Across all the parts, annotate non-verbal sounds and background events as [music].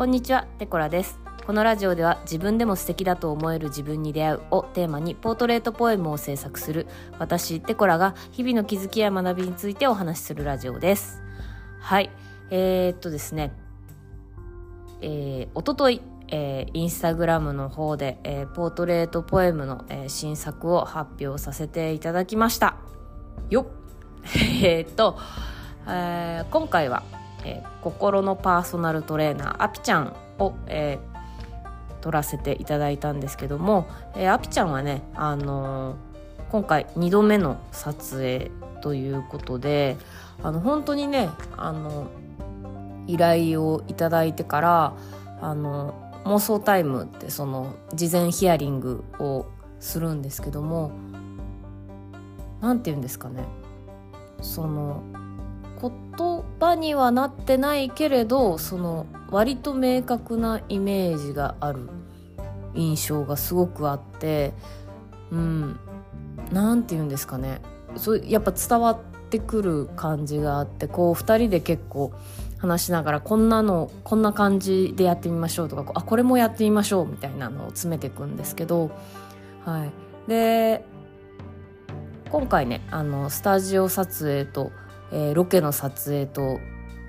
こんにちは、テコラです。このラジオでは自分でも素敵だと思える自分に出会うをテーマにポートレートポエムを制作する私、テコラが日々の気づきや学びについてお話しするラジオです。はい。えー、っとですね、えー、おととい、えーインスタグラムの方で、えーポートレートポエムの、えー新作を発表させていただきました。よっえっと、えー今回は、えー心のパーソナルトレーナーアピちゃんを、えー撮らせていただいたんですけども、えーアピちゃんはね、あのー今回2度目の撮影ということであの本当にねあの依頼をいただいてからあの妄想タイムってその事前ヒアリングをするんですけどもなんて言うんですかね。その言葉にはなってないけれどその割と明確なイメージがある印象がすごくあってうんなんて言うんですかね。そうやっぱ伝わってくる感じがあってこう2人で結構話しながらこんなのこんな感じでやってみましょうとかこうあこれもやってみましょうみたいなのを詰めていくんですけどはい。で今回ねあのスタジオ撮影と、えーロケの撮影と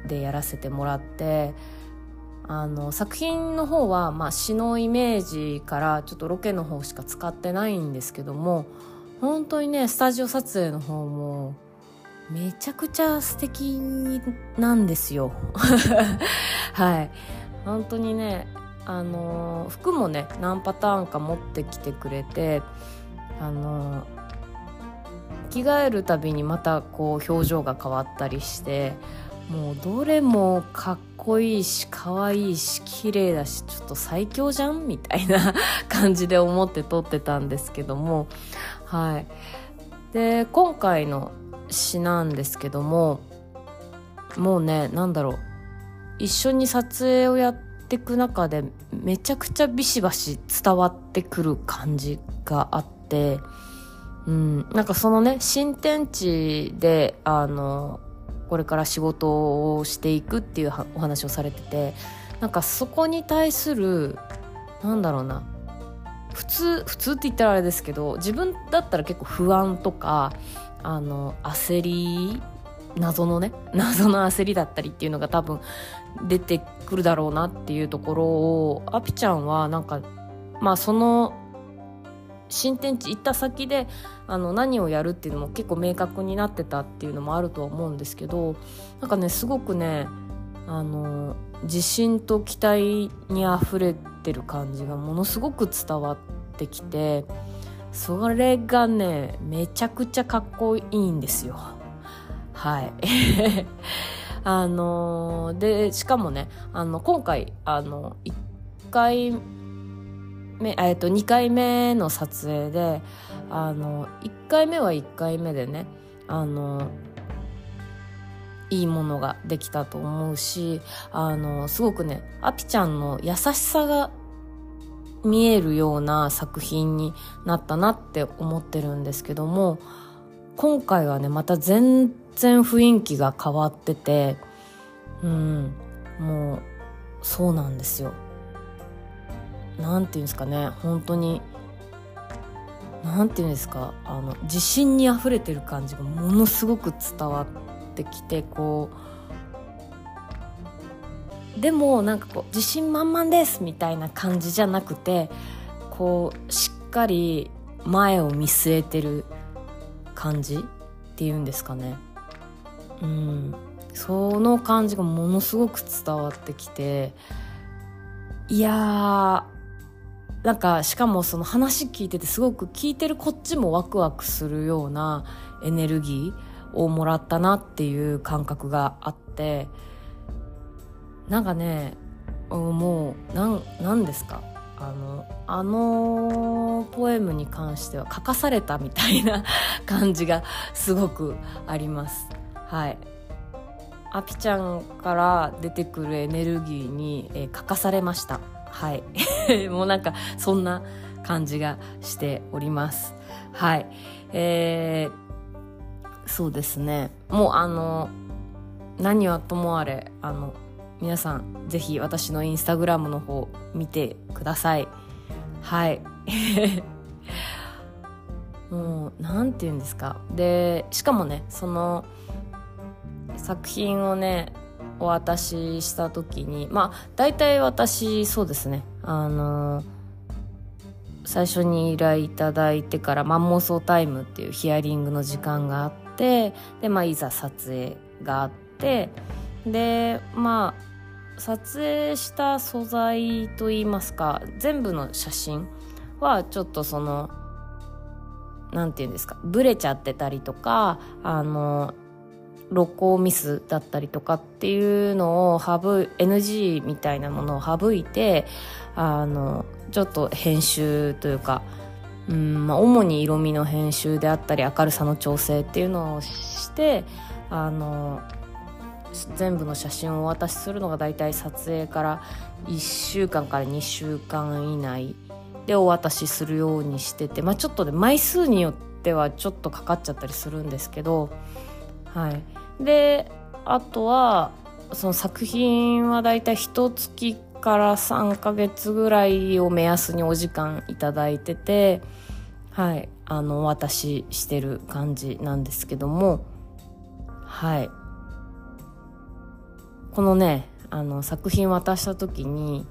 でやらせてもらってあの作品の方は、まあ、詩のイメージからちょっとロケの方しか使ってないんですけども本当にねスタジオ撮影の方もめちゃくちゃ素敵なんですよ。[laughs] はい。本当にねあの服もね何パターンか持ってきてくれてあの着替えるたびにまたこう表情が変わったりしてもうどれもかっこいいし可愛いし綺麗だしちょっと最強じゃんみたいな [laughs] 感じで思って撮ってたんですけどもはい。で今回の詩なんですけどももうねなんだろう。一緒に撮影をやっていく中でめちゃくちゃビシバシ伝わってくる感じがあってうん、なんかそのね新天地であのこれから仕事をしていくっていうお話をされててなんかそこに対するなんだろうな。普通普通って言ったらあれですけど自分だったら結構不安とかあの焦り謎のね [laughs] 謎の焦りだったりっていうのが多分出てくるだろうなっていうところをアピちゃんはなんかまあその新天地行った先であの何をやるっていうのも結構明確になってたっていうのもあるとは思うんですけどなんかねすごくねあの自信と期待にあふれてる感じがものすごく伝わってきてそれがねめちゃくちゃかっこいいんですよ。はい。[laughs] あのでしかもねあの今回あの1回目えっと2回目の撮影であの1回目は1回目でねあのいいものができたと思うしあのすごくねアピちゃんの優しさが見えるような作品になったなって思ってるんですけども今回はねまた全然雰囲気が変わっててうんもうそうなんですよ。なんていうんですかね本当に。なんていうんですかあの自信にあふれてる感じがものすごく伝わってきてこう。でもなんかこう自信満々ですみたいな感じじゃなくてこうしっかり前を見据えてる感じっていうんですかね。うん。その感じがものすごく伝わってきていやなんかしかもその話聞いててすごく聞いてるこっちもワクワクするようなエネルギーをもらったなっていう感覚があってなんかねもうなんなんですか？あのあのポエムに関しては書かされたみたいな感じがすごくあります。はい。アピちゃんから出てくるエネルギーに、えー書かされました。はい。[laughs] もうなんかそんな感じがしております。はい。えー、そうですね。もうあの何はともあれあの皆さんぜひ私のインスタグラムの方見てください。はい。[laughs] もう何て言うんですか。でしかもねその作品をねお渡しした時にまあ大体私そうですね。あの最初に依頼いただいてからマンモスタイムっていうヒアリングの時間があってで、まあ、いざ撮影があってでまあ撮影した素材といいますか全部の写真はちょっとその何て言うんですかブレちゃってたりとかあの録音ミスだったりとかっていうのを省 NG みたいなものを省いてあのちょっと編集というかうんまあ、主に色味の編集であったり明るさの調整っていうのをしてあの全部の写真をお渡しするのが大体撮影から1週間から2週間以内でお渡しするようにしてて、まあ、ちょっとね枚数によってはちょっとかかっちゃったりするんですけどはい。であとはその作品はだいたい一月から3ヶ月ぐらいを目安にお時間いただいててはい。あのお渡ししてる感じなんですけどもはい。このねあの作品渡した時に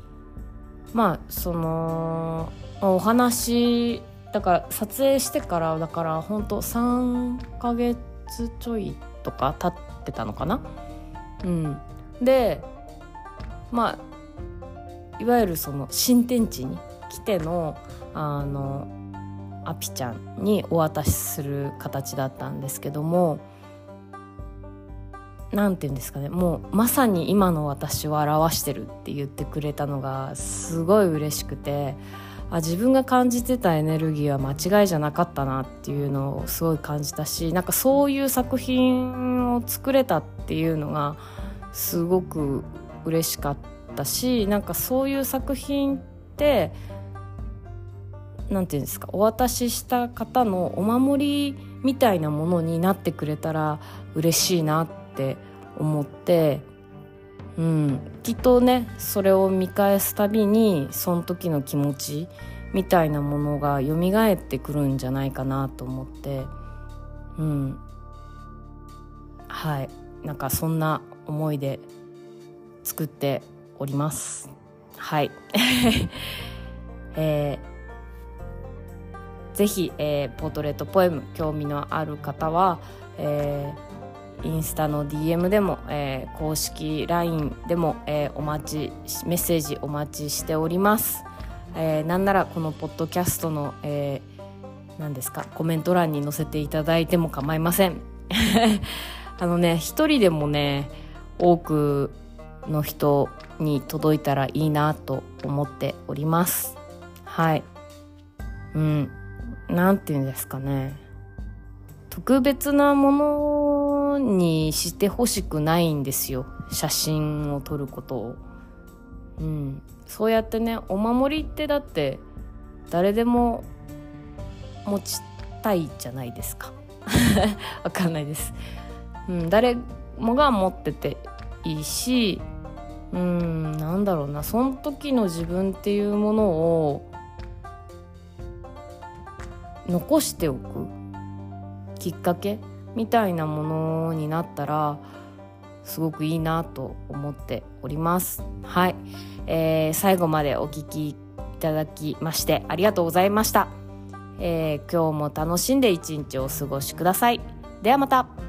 まあそのお話だから撮影してからだから本当3ヶ月ちょいとか経ってたのかな？うん。でまあいわゆるその新天地に来てのあのアピちゃんにお渡しする形だったんですけども何て言うんですかねもうまさに今の私を表してるって言ってくれたのがすごい嬉しくてあ自分が感じてたエネルギーは間違いじゃなかったなっていうのをすごい感じたしなんかそういう作品を作れたっていうのがすごく嬉しかったしなんかそういう作品って何て言うんですかお渡しした方のお守りみたいなものになってくれたら嬉しいなって思ってうん、きっとねそれを見返すたびにその時の気持ちみたいなものが蘇ってくるんじゃないかなと思って。うん。はい。なんかそんな思いで作っております。はい。[laughs] えー、ぜひ、えー、ポートレートポエム興味のある方は、えーインスタの DM でも、えー、公式 LINE でも、えー、お待ちメッセージお待ちしております、えー、なんならこのポッドキャストの、え、何ですかコメント欄に載せていただいても構いません。[laughs] あのね一人でもね多くの人に届いたらいいなと思っております。はい。うん。なんて言うんですかね。特別なものにしてほしくないんですよ。写真を撮ることを。うん、そうやってねお守りってだって誰でも持ちたいじゃないですか。[laughs] わかんないです、うん、誰もが持ってていいしうん。なんだろうな。その時の自分っていうものを残しておくきっかけみたいなものになったらすごくいいなと思っております。はい、えー、最後までお聞きいただきましてありがとうございました、えー、今日も楽しんで一日お過ごしください。ではまた。